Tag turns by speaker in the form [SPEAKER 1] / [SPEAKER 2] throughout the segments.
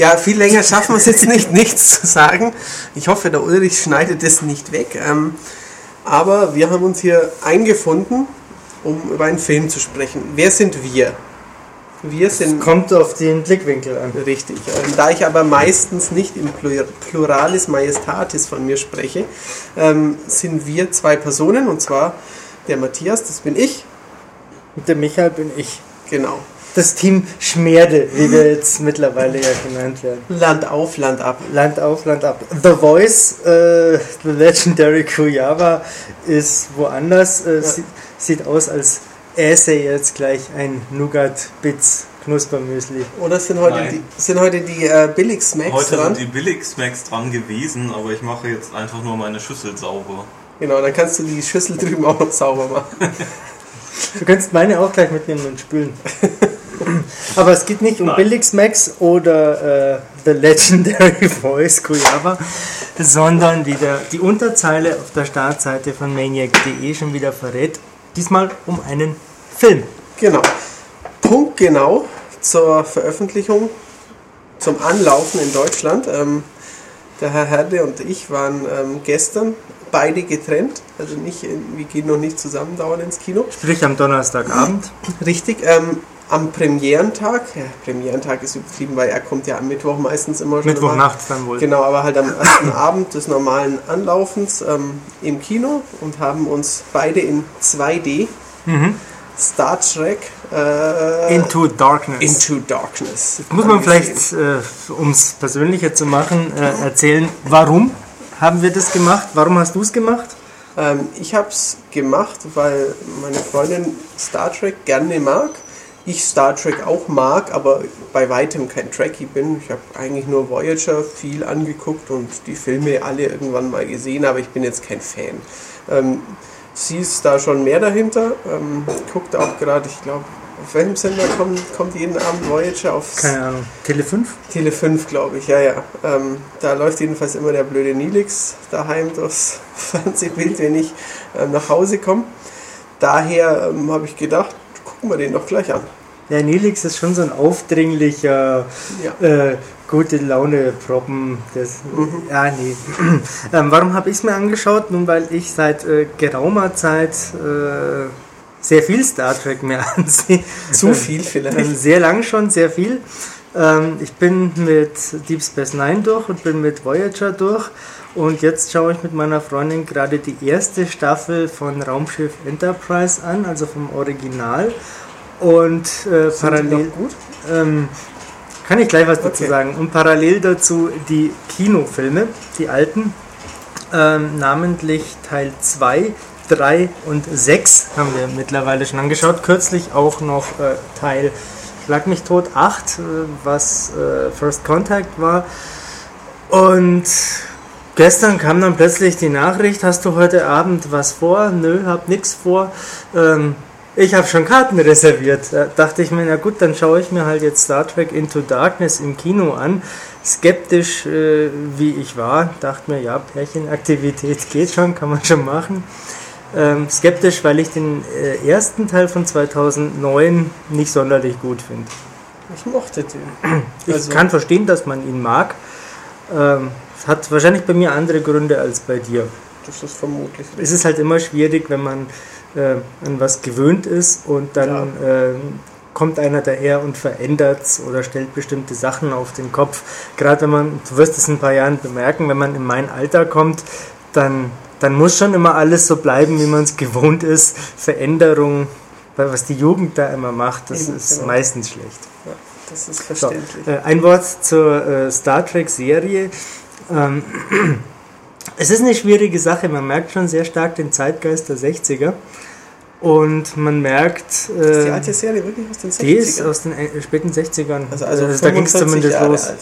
[SPEAKER 1] Ja, viel länger schaffen wir es jetzt nicht, nichts zu sagen. Ich hoffe, der Ulrich schneidet das nicht weg. Ähm, aber wir haben uns hier eingefunden, um über einen Film zu sprechen. Wer sind wir? Wir sind.
[SPEAKER 2] Kommt auf den Blickwinkel an.
[SPEAKER 1] Richtig. Ähm, da ich aber meistens nicht im Plur- Pluralis Majestatis von mir spreche, ähm, sind wir zwei Personen, und zwar der Matthias, das bin ich.
[SPEAKER 2] Und der Michael bin ich.
[SPEAKER 1] Genau.
[SPEAKER 2] Das Team Schmerde, wie wir jetzt mittlerweile ja genannt werden.
[SPEAKER 1] Land auf, Land ab.
[SPEAKER 2] Land auf, Land ab. The Voice, äh, The Legendary Kuyava, ist woanders. Äh,
[SPEAKER 1] Ja.
[SPEAKER 2] sieht, sieht aus, als äße jetzt gleich ein Nougat-Bits Knuspermüsli.
[SPEAKER 1] Oder sind heute
[SPEAKER 3] Nein.
[SPEAKER 1] die, sind heute die äh, Billig-Smacks
[SPEAKER 3] Heute
[SPEAKER 1] dran?
[SPEAKER 3] sind die Billig-Smacks dran gewesen, aber ich mache jetzt einfach nur meine Schüssel sauber.
[SPEAKER 1] Genau, dann kannst du die Schüssel drüben auch noch sauber machen.
[SPEAKER 2] Du kannst meine auch gleich mitnehmen und spülen. Aber es geht nicht um
[SPEAKER 3] Nein.
[SPEAKER 2] Billigsmax oder äh, The Legendary Voice Kuyava, sondern wie der, die Unterzeile auf der Startseite von Maniac.de schon wieder verrät, diesmal um einen Film.
[SPEAKER 1] Genau. Punkt genau zur Veröffentlichung, zum Anlaufen in Deutschland. Ähm, der Herr Herde und ich waren ähm, gestern beide getrennt. Also nicht, in- wir gehen noch nicht zusammen dauernd ins Kino.
[SPEAKER 2] Sprich am Donnerstagabend.
[SPEAKER 1] Richtig. Ähm, am Premierentag, ja, Premierentag ist übertrieben, weil er kommt ja am Mittwoch meistens immer schon. immer.
[SPEAKER 2] Mittwochnachts dann wohl.
[SPEAKER 1] Genau, aber halt am ersten Abend des normalen Anlaufens ähm, im Kino und haben uns beide in 2D
[SPEAKER 2] Mhm.
[SPEAKER 1] Star Trek äh,
[SPEAKER 2] Into Darkness.
[SPEAKER 1] Into Darkness.
[SPEAKER 2] Muss man vielleicht, äh, um es persönlicher zu machen, äh, erzählen, warum haben wir das gemacht? Warum hast du es gemacht?
[SPEAKER 1] Ähm, ich habe es gemacht, weil meine Freundin Star Trek gerne mag. Ich Star Trek auch mag, aber bei weitem kein Trekkie bin. Ich habe eigentlich nur Voyager viel angeguckt und die Filme alle irgendwann mal gesehen, aber ich bin jetzt kein Fan. Ähm, sie ist da schon mehr dahinter. Ähm, guckt auch gerade, ich glaube, auf welchem Sender kommt, kommt jeden Abend Voyager? Auf
[SPEAKER 2] Keine Ahnung. Tele 5?
[SPEAKER 1] Tele 5, glaube ich, ja, ja. Ähm, da läuft jedenfalls immer der blöde Nilix daheim durchs Fernsehbild, wenn ich ähm, nach Hause komme. Daher ähm, habe ich gedacht, gucken wir den doch gleich an.
[SPEAKER 2] Der Nelix ist schon so ein aufdringlicher,
[SPEAKER 1] Ja.
[SPEAKER 2] äh, gute Laune Proppen. Das, Ja, nee. ähm, warum habe ich es mir angeschaut? Nun, weil ich seit äh, geraumer Zeit äh, sehr viel Star Trek mir ansehe.
[SPEAKER 1] Zu viel
[SPEAKER 2] Ähm,
[SPEAKER 1] vielleicht.
[SPEAKER 2] sehr lang schon, sehr viel. Ähm, ich bin mit Deep Space Nine durch und bin mit Voyager durch. Und jetzt schaue ich mit meiner Freundin gerade die erste Staffel von Raumschiff Enterprise an, also vom Original. Und äh, parallel. Ähm, kann ich gleich was dazu
[SPEAKER 1] Okay.
[SPEAKER 2] sagen. Und parallel dazu die Kinofilme, die alten, ähm, namentlich Teil 2, 3 und 6 haben wir mittlerweile schon angeschaut. Kürzlich auch noch äh, Teil Schlag mich tot 8, äh, was äh, First Contact war. Und gestern kam dann plötzlich die Nachricht, hast du heute Abend was vor? Nö, hab nix vor. Ähm, ich habe schon Karten reserviert. Da dachte ich mir, na gut, dann schaue ich mir halt jetzt Star Trek Into Darkness im Kino an. Skeptisch äh, wie ich war, dachte mir, ja, Pärchenaktivität geht schon, kann man schon machen. Ähm, skeptisch, weil ich den äh, ersten Teil von 2009 nicht sonderlich gut finde.
[SPEAKER 1] Ich mochte den.
[SPEAKER 2] Ich
[SPEAKER 1] Also-
[SPEAKER 2] kann verstehen, dass man ihn mag. Ähm, es hat wahrscheinlich bei mir andere Gründe als bei dir.
[SPEAKER 1] Das ist vermutlich
[SPEAKER 2] Es ist halt immer schwierig, wenn man äh, an was gewöhnt ist und dann äh, kommt einer daher und verändert oder stellt bestimmte Sachen auf den Kopf. Gerade wenn man, du wirst es in ein paar Jahren bemerken, wenn man in mein Alter kommt, dann, dann muss schon immer alles so bleiben, wie man es gewohnt ist. Veränderung, weil was die Jugend da immer macht, das
[SPEAKER 1] Eben,
[SPEAKER 2] ist
[SPEAKER 1] genau.
[SPEAKER 2] meistens schlecht.
[SPEAKER 1] Ja, das ist
[SPEAKER 2] So,
[SPEAKER 1] verständlich.
[SPEAKER 2] äh, ein Wort zur äh, Star Trek-Serie. Ähm, es ist eine schwierige Sache. Man merkt schon sehr stark den Zeitgeist der 60er. Und man merkt,
[SPEAKER 1] ist die
[SPEAKER 2] äh,
[SPEAKER 1] alte Serie wirklich aus den 60ern?
[SPEAKER 2] die ist aus den äh, späten 60ern.
[SPEAKER 1] also, also
[SPEAKER 2] Äh, da ging es
[SPEAKER 1] 45
[SPEAKER 2] zumindest
[SPEAKER 1] Jahre
[SPEAKER 2] los.
[SPEAKER 1] alt.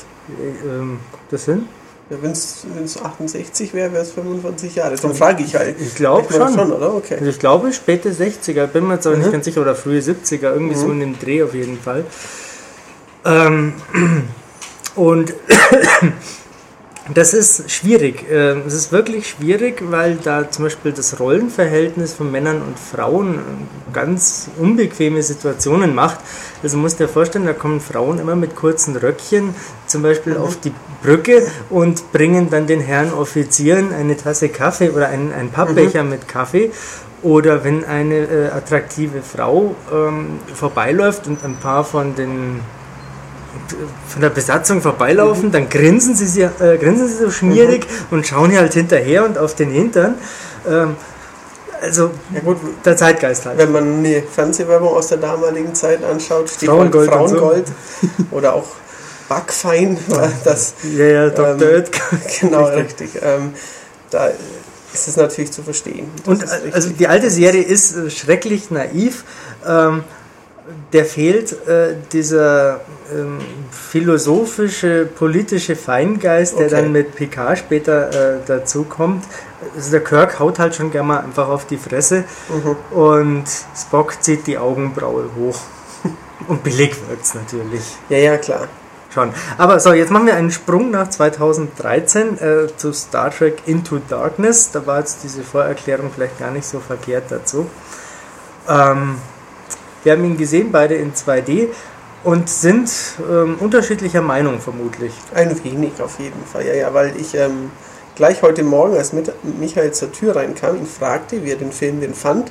[SPEAKER 2] Äh, ähm, das hin?
[SPEAKER 1] Ja, wenn es 68 wäre, wäre es 45 Jahre. Darum frage ich halt.
[SPEAKER 2] Ich glaube schon.
[SPEAKER 1] schon, oder? Okay.
[SPEAKER 2] Also ich glaube späte 60er, bin mir jetzt aber nicht
[SPEAKER 1] Mhm.
[SPEAKER 2] ganz sicher, oder frühe 70er, irgendwie so
[SPEAKER 1] Mhm.
[SPEAKER 2] in dem Dreh auf jeden Fall. Ähm, und Das ist schwierig. Ähm, Es ist wirklich schwierig, weil da zum Beispiel das Rollenverhältnis von Männern und Frauen äh, ganz unbequeme Situationen macht. Also musst dir vorstellen, da kommen Frauen immer mit kurzen Röckchen zum Beispiel auf die Brücke und bringen dann den Herren Offizieren eine Tasse Kaffee oder einen, einen Pappbecher mit Kaffee. Oder wenn eine äh, attraktive Frau ähm, vorbeiläuft und ein paar von den von der Besatzung vorbeilaufen, dann grinsen sie, sie, äh, grinsen sie so schmierig und schauen hier halt hinterher und auf den Hintern. Ähm, also
[SPEAKER 1] Ja gut,
[SPEAKER 2] der Zeitgeist halt.
[SPEAKER 1] wenn man eine Fernsehwerbung aus der damaligen Zeit anschaut, Stichwort
[SPEAKER 2] Frauengold und so.
[SPEAKER 1] Frauengold oder auch Backfein, war das
[SPEAKER 2] Ja, ja, Dr.
[SPEAKER 1] Ähm,
[SPEAKER 2] Oetker.
[SPEAKER 1] genau richtig. Ähm, da ist es natürlich zu verstehen. Das
[SPEAKER 2] Und äh,
[SPEAKER 1] richtig.
[SPEAKER 2] also die alte Serie ist äh, schrecklich naiv. Ähm, der fehlt äh, dieser ähm, philosophische, politische Feingeist, der
[SPEAKER 1] Okay.
[SPEAKER 2] dann mit Picard später äh, dazu kommt. Also der Kirk haut halt schon gerne mal einfach auf die Fresse
[SPEAKER 1] Mhm.
[SPEAKER 2] und Spock zieht die Augenbraue hoch. Und billig wirkt's natürlich.
[SPEAKER 1] ja, ja, klar.
[SPEAKER 2] Schon. Aber so, jetzt machen wir einen Sprung nach 2013 äh, zu Star Trek Into Darkness. Da war jetzt diese Vorerklärung vielleicht gar nicht so verkehrt dazu. Ähm, wir haben ihn gesehen, beide in 2D und sind ähm, unterschiedlicher Meinung vermutlich.
[SPEAKER 1] Ein wenig auf jeden Fall, ja, ja, weil ich ähm, gleich heute Morgen, als mit Michael zur Tür reinkam, ihn fragte, wie er den Film denn fand.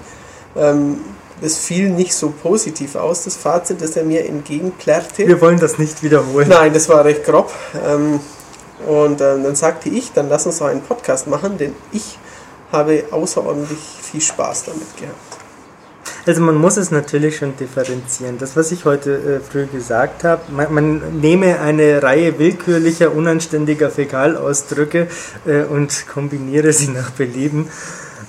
[SPEAKER 1] Ähm, das fiel nicht so positiv aus, das Fazit, das er mir entgegenplärrte.
[SPEAKER 2] Wir wollen das nicht wiederholen.
[SPEAKER 1] Nein, das war recht grob. Ähm, und ähm, dann sagte ich, dann lass uns doch einen Podcast machen, denn ich habe außerordentlich viel Spaß damit gehabt.
[SPEAKER 2] Also man muss es natürlich schon differenzieren. Das, was ich heute äh, früh gesagt habe, man, man nehme eine Reihe willkürlicher, unanständiger Fäkalausdrücke äh, und kombiniere sie nach Belieben.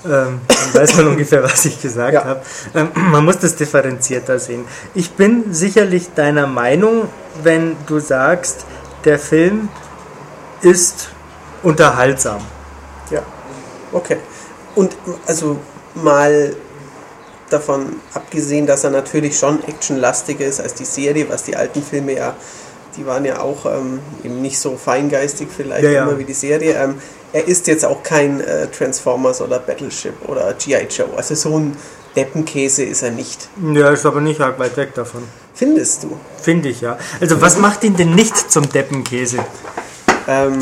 [SPEAKER 2] Ähm, dann weiß man ungefähr, was ich gesagt
[SPEAKER 1] Ja.
[SPEAKER 2] habe. Ähm, man muss das differenzierter sehen. Ich bin sicherlich deiner Meinung, wenn du sagst, der Film ist unterhaltsam.
[SPEAKER 1] Ja, okay. Und also mal davon abgesehen, dass er natürlich schon actionlastiger ist als die Serie, was die alten Filme ja, die waren ja auch ähm, eben nicht so feingeistig vielleicht
[SPEAKER 2] Ja, ja.
[SPEAKER 1] immer wie die Serie. Ähm, er ist jetzt auch kein äh, Transformers oder Battleship oder G.I. Joe. Also so ein Deppenkäse ist er nicht.
[SPEAKER 2] Ja, ist aber nicht arg weit weg davon.
[SPEAKER 1] Findest du?
[SPEAKER 2] Finde ich ja. Also was macht ihn denn nicht zum Deppenkäse?
[SPEAKER 1] Ähm,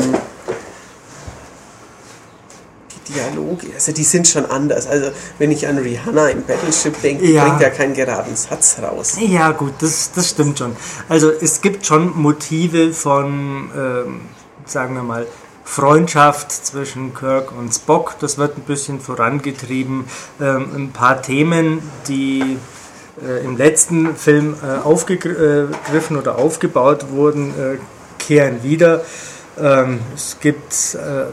[SPEAKER 1] Dialoge, also die sind schon anders. Also wenn ich an Rihanna im Battleship denke,
[SPEAKER 2] Ja.
[SPEAKER 1] bringt er keinen geraden Satz raus.
[SPEAKER 2] Ja, gut, das, das stimmt schon. Also es gibt schon Motive von, ähm, sagen wir mal, Freundschaft zwischen Kirk und Spock. Das wird ein bisschen vorangetrieben. Ähm, ein paar Themen, die äh, im letzten Film äh, aufgegriffen oder aufgebaut wurden, äh, kehren wieder. Ähm, es gibt äh,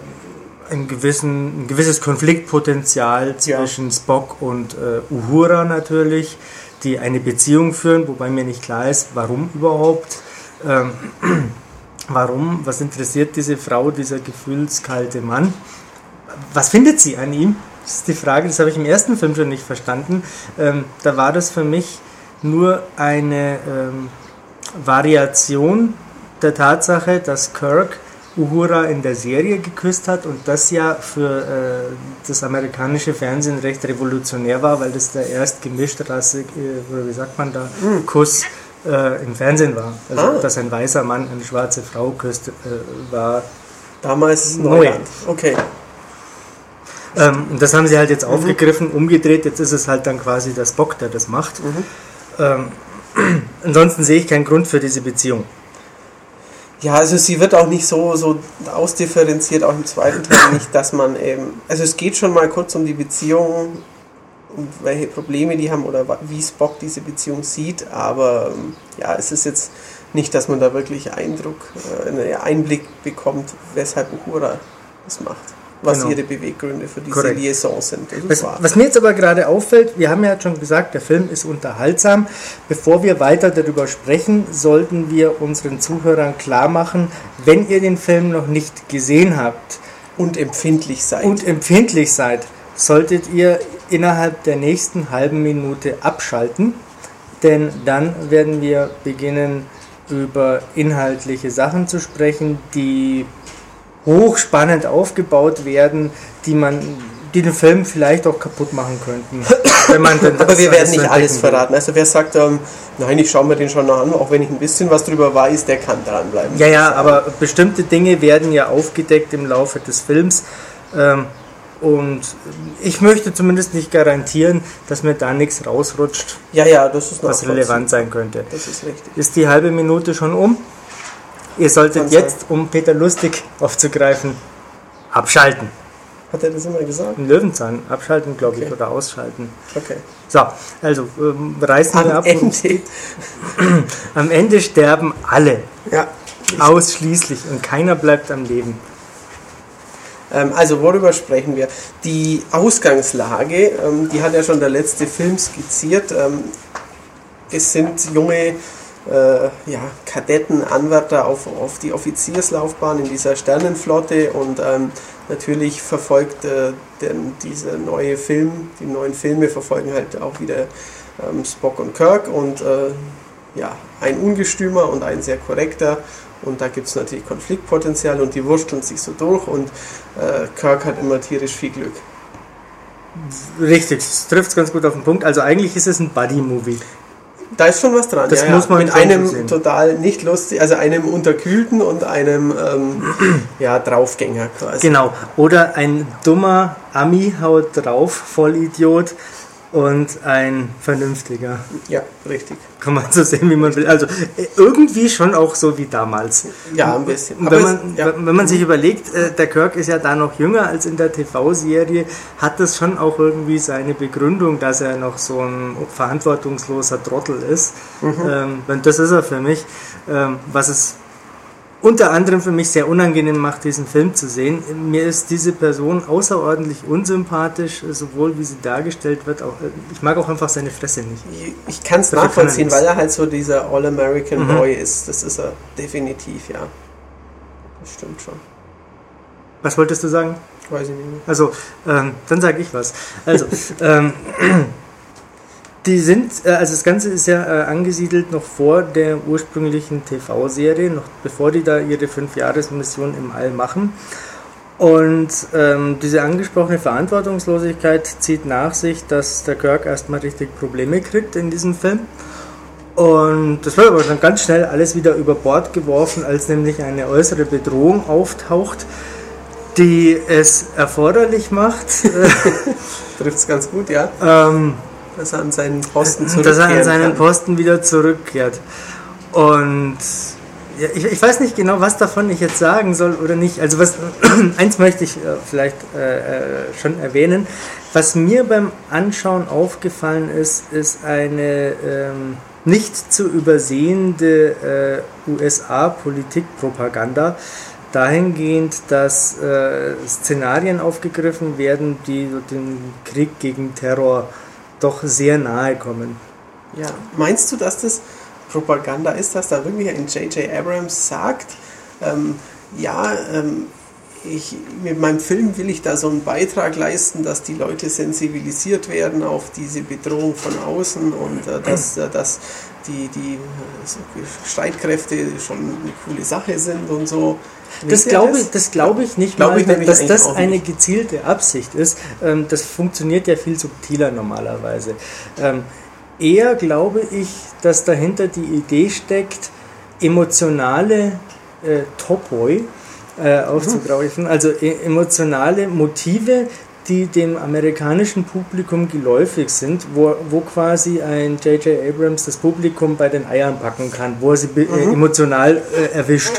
[SPEAKER 2] ein, gewissen, ein gewisses Konfliktpotenzial
[SPEAKER 1] Ja.
[SPEAKER 2] zwischen Spock und äh, Uhura natürlich, die eine Beziehung führen, wobei mir nicht klar ist, warum überhaupt. Ähm, warum? Was interessiert diese Frau, dieser gefühlskalte Mann? Was findet sie an ihm? Das ist die Frage, das habe ich im ersten Film schon nicht verstanden. Ähm, da war das für mich nur eine ähm, Variation der Tatsache, dass Kirk Uhura in der Serie geküsst hat und das ja für äh, das amerikanische Fernsehen recht revolutionär war, weil das der erst Gemischtrasse, äh, oder wie sagt man da, Kuss äh, im Fernsehen war. Also,
[SPEAKER 1] Ah.
[SPEAKER 2] dass ein weißer Mann eine schwarze Frau küsst, äh, war
[SPEAKER 1] Damals
[SPEAKER 2] Neu.
[SPEAKER 1] Okay.
[SPEAKER 2] Ähm, und das haben sie halt jetzt aufgegriffen, umgedreht. Jetzt ist es halt dann quasi der Spock, der das macht. Ähm, ansonsten sehe ich keinen Grund für diese Beziehung.
[SPEAKER 1] Ja, also sie wird auch nicht so, so ausdifferenziert, auch im zweiten Teil nicht, dass man eben. Also es geht schon mal kurz um die Beziehung, um welche Probleme die haben oder wie Spock diese Beziehung sieht, aber ähm, ja, es ist jetzt nicht, dass man da wirklich Eindruck, äh, einen Einblick bekommt, weshalb Uhura das macht. Was
[SPEAKER 2] Genau.
[SPEAKER 1] ihre Beweggründe für diese
[SPEAKER 2] Korrekt.
[SPEAKER 1] Liaison sind.
[SPEAKER 2] Was, was mir jetzt aber gerade auffällt, wir haben ja schon gesagt, der Film ist unterhaltsam. Bevor wir weiter darüber sprechen, sollten wir unseren Zuhörern klar machen, wenn ihr den Film noch nicht gesehen habt,
[SPEAKER 1] Und empfindlich sein.
[SPEAKER 2] und empfindlich seid, solltet ihr innerhalb der nächsten halben Minute abschalten, denn dann werden wir beginnen über inhaltliche Sachen zu sprechen, die hochspannend aufgebaut werden, die man die den Film vielleicht auch kaputt machen könnten.
[SPEAKER 1] Wenn man denn Aber wir werden nicht alles verraten. Also wer sagt, ähm, nein, ich schaue mir den schon noch an, auch wenn ich ein bisschen was drüber weiß, der kann dranbleiben.
[SPEAKER 2] Ja, ja, aber bestimmte Dinge werden ja aufgedeckt im Laufe des Films. Ähm, und ich möchte zumindest nicht garantieren, dass mir da nichts rausrutscht,
[SPEAKER 1] ja, ja, das ist
[SPEAKER 2] was relevant sein könnte.
[SPEAKER 1] Das ist richtig.
[SPEAKER 2] Ist die halbe Minute schon um? Ihr solltet jetzt, um Peter Lustig aufzugreifen, abschalten.
[SPEAKER 1] Hat er das immer gesagt?
[SPEAKER 2] Ein Löwenzahn. Abschalten, glaube okay. ich, oder ausschalten.
[SPEAKER 1] Okay.
[SPEAKER 2] So, also ähm, reißen
[SPEAKER 1] Am
[SPEAKER 2] wir ab.
[SPEAKER 1] Ende.
[SPEAKER 2] am Ende sterben alle.
[SPEAKER 1] Ja.
[SPEAKER 2] Ausschließlich. Und keiner bleibt am Leben.
[SPEAKER 1] Ähm, also, worüber sprechen wir? Die Ausgangslage, ähm, die hat ja schon der letzte Film skizziert. Ähm, es sind junge äh, ja, Kadetten, Anwärter auf, auf die Offizierslaufbahn in dieser Sternenflotte und ähm, natürlich verfolgt äh, denn dieser neue Film, die neuen Filme verfolgen halt auch wieder ähm, Spock und Kirk und äh, ja, ein ungestümer und ein sehr korrekter und da gibt es natürlich Konfliktpotenzial und die wursteln sich so durch und äh, Kirk hat immer tierisch viel Glück.
[SPEAKER 2] Richtig, das trifft ganz gut auf den Punkt. Also eigentlich ist es ein Buddy-Movie.
[SPEAKER 1] Da ist schon was dran.
[SPEAKER 2] Das ja, muss man
[SPEAKER 1] mit einem sehen. total nicht lustig, also einem unterkühlten und einem ähm, ja, Draufgänger quasi.
[SPEAKER 2] Genau. Oder ein dummer Ami haut drauf, Vollidiot, und ein vernünftiger.
[SPEAKER 1] Ja, richtig.
[SPEAKER 2] Kann man so sehen, wie man will. Also äh, irgendwie schon auch so wie damals.
[SPEAKER 1] Ja, ein bisschen.
[SPEAKER 2] wenn, man, es, ja. wenn man sich überlegt, äh, der Kirk ist ja da noch jünger als in der TV-Serie, hat das schon auch irgendwie seine Begründung, dass er noch so ein verantwortungsloser Trottel ist. Mhm. Ähm, das ist er für mich. Ähm, was es unter anderem für mich sehr unangenehm macht, diesen Film zu sehen. Mir ist diese Person außerordentlich unsympathisch, sowohl wie sie dargestellt wird, auch, ich mag auch einfach seine Fresse nicht.
[SPEAKER 1] Ich kann es nachvollziehen, weil er halt so dieser All-American mhm. Boy ist. Das ist er definitiv, ja. Das stimmt schon.
[SPEAKER 2] Was wolltest du sagen?
[SPEAKER 1] Weiß ich nicht mehr.
[SPEAKER 2] Also, ähm, dann sage ich was. Also, ähm, Die sind, äh, also das Ganze ist ja äh, angesiedelt noch vor der ursprünglichen TV-Serie, noch bevor die da ihre Fünf-Jahres-Mission im All machen. Und ähm, diese angesprochene Verantwortungslosigkeit zieht nach sich, dass der Kirk erstmal richtig Probleme kriegt in diesem Film. Und das wird aber dann ganz schnell alles wieder über Bord geworfen, als nämlich eine äußere Bedrohung auftaucht, die es erforderlich macht.
[SPEAKER 1] Trifft es ganz gut, ja.
[SPEAKER 2] Ähm,
[SPEAKER 1] dass er an seinen Posten
[SPEAKER 2] zurückkehrt. Dass er an seinen kann. Posten wieder zurückkehrt. Und ja, ich, ich, weiß nicht genau, was davon ich jetzt sagen soll oder nicht. Also was eins möchte ich äh, vielleicht äh, äh, schon erwähnen. Was mir beim Anschauen aufgefallen ist, ist eine ähm, nicht zu übersehende äh, USA-Politikpropaganda dahingehend, dass äh, Szenarien aufgegriffen werden, die den Krieg gegen Terror äh, doch sehr nahe kommen.
[SPEAKER 1] Ja, meinst du, dass das Propaganda ist, dass da wirklich ein J.J. Abrams sagt, ähm, ja, ähm, ich, mit meinem Film will ich da so einen Beitrag leisten, dass die Leute sensibilisiert werden auf diese Bedrohung von außen und äh, dass, äh, dass die, die Streitkräfte schon eine coole Sache sind und so.
[SPEAKER 2] Das glaube, das? das glaube ich nicht, glaube mal, ich dass das eine gezielte Absicht ist. Ähm, das funktioniert ja viel subtiler normalerweise. Ähm, eher glaube ich, dass dahinter die Idee steckt, emotionale äh, Topoi äh, aufzugreifen, also e emotionale Motive, die dem amerikanischen Publikum geläufig sind, wo, wo quasi ein J.J. Abrams das Publikum bei den Eiern packen kann, wo er sie äh, mhm. emotional äh, erwischt.